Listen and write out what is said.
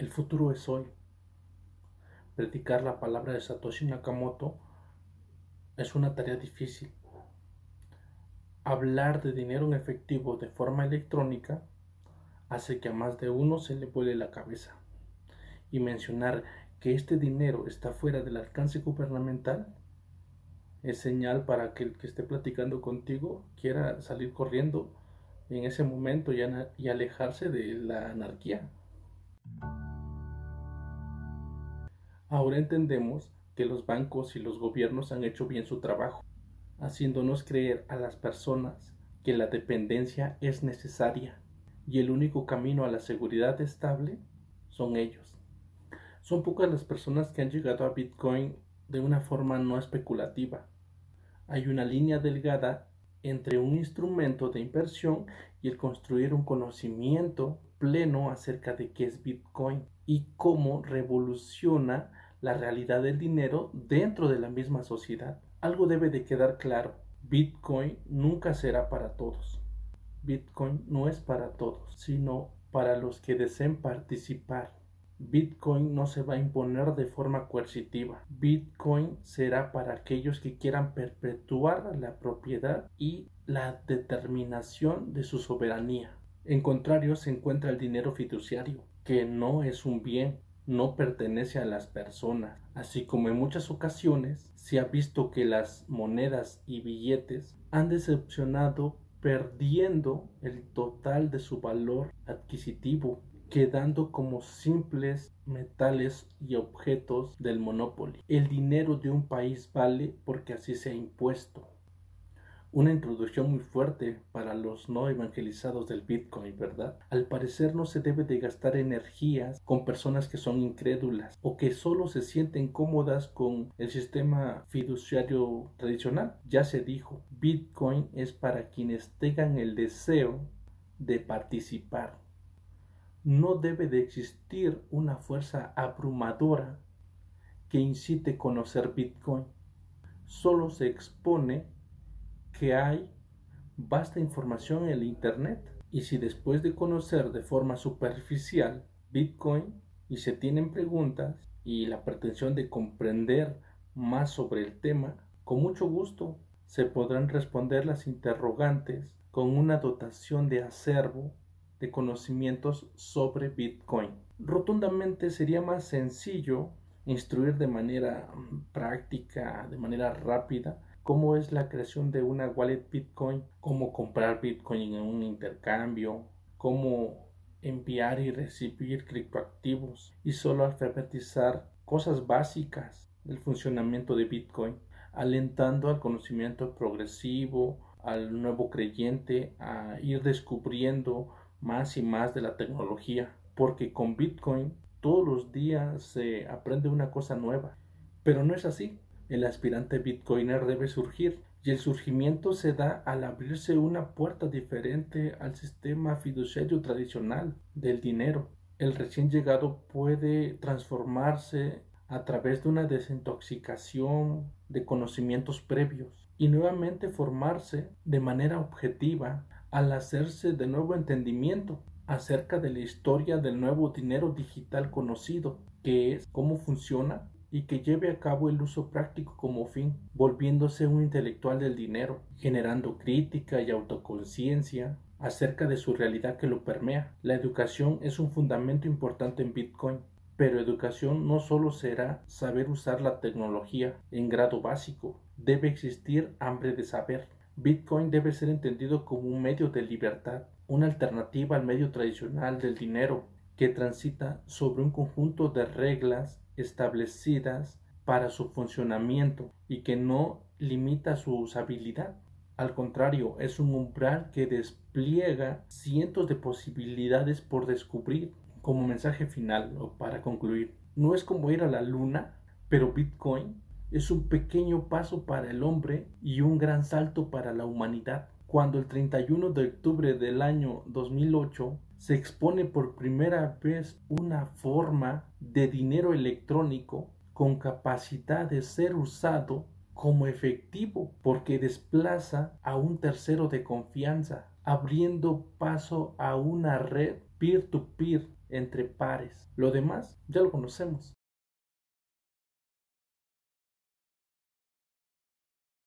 El futuro es hoy. Predicar la palabra de Satoshi Nakamoto es una tarea difícil. Hablar de dinero en efectivo de forma electrónica hace que a más de uno se le vuele la cabeza. Y mencionar que este dinero está fuera del alcance gubernamental es señal para que el que esté platicando contigo quiera salir corriendo en ese momento y, y alejarse de la anarquía. Ahora entendemos que los bancos y los gobiernos han hecho bien su trabajo, haciéndonos creer a las personas que la dependencia es necesaria y el único camino a la seguridad estable son ellos. Son pocas las personas que han llegado a Bitcoin de una forma no especulativa. Hay una línea delgada entre un instrumento de inversión y el construir un conocimiento pleno acerca de qué es Bitcoin y cómo revoluciona la realidad del dinero dentro de la misma sociedad. Algo debe de quedar claro. Bitcoin nunca será para todos. Bitcoin no es para todos, sino para los que deseen participar. Bitcoin no se va a imponer de forma coercitiva. Bitcoin será para aquellos que quieran perpetuar la propiedad y la determinación de su soberanía. En contrario se encuentra el dinero fiduciario, que no es un bien, no pertenece a las personas, así como en muchas ocasiones se ha visto que las monedas y billetes han decepcionado perdiendo el total de su valor adquisitivo, quedando como simples metales y objetos del monopolio. El dinero de un país vale porque así se ha impuesto una introducción muy fuerte para los no evangelizados del Bitcoin, ¿verdad? Al parecer no se debe de gastar energías con personas que son incrédulas o que solo se sienten cómodas con el sistema fiduciario tradicional. Ya se dijo, Bitcoin es para quienes tengan el deseo de participar. No debe de existir una fuerza abrumadora que incite a conocer Bitcoin. Solo se expone que hay vasta información en el Internet y si después de conocer de forma superficial Bitcoin y se tienen preguntas y la pretensión de comprender más sobre el tema, con mucho gusto se podrán responder las interrogantes con una dotación de acervo de conocimientos sobre Bitcoin. Rotundamente sería más sencillo instruir de manera práctica, de manera rápida, cómo es la creación de una wallet Bitcoin, cómo comprar Bitcoin en un intercambio, cómo enviar y recibir criptoactivos y solo alfabetizar cosas básicas del funcionamiento de Bitcoin, alentando al conocimiento progresivo, al nuevo creyente a ir descubriendo más y más de la tecnología, porque con Bitcoin todos los días se aprende una cosa nueva, pero no es así el aspirante bitcoiner debe surgir y el surgimiento se da al abrirse una puerta diferente al sistema fiduciario tradicional del dinero. El recién llegado puede transformarse a través de una desintoxicación de conocimientos previos y nuevamente formarse de manera objetiva al hacerse de nuevo entendimiento acerca de la historia del nuevo dinero digital conocido, que es cómo funciona y que lleve a cabo el uso práctico como fin, volviéndose un intelectual del dinero, generando crítica y autoconciencia acerca de su realidad que lo permea. La educación es un fundamento importante en Bitcoin, pero educación no solo será saber usar la tecnología en grado básico, debe existir hambre de saber. Bitcoin debe ser entendido como un medio de libertad, una alternativa al medio tradicional del dinero, que transita sobre un conjunto de reglas establecidas para su funcionamiento y que no limita su usabilidad. Al contrario, es un umbral que despliega cientos de posibilidades por descubrir. Como mensaje final o para concluir, no es como ir a la luna, pero Bitcoin es un pequeño paso para el hombre y un gran salto para la humanidad. Cuando el 31 de octubre del año 2008 se expone por primera vez una forma de dinero electrónico con capacidad de ser usado como efectivo porque desplaza a un tercero de confianza, abriendo paso a una red peer-to-peer entre pares. Lo demás ya lo conocemos.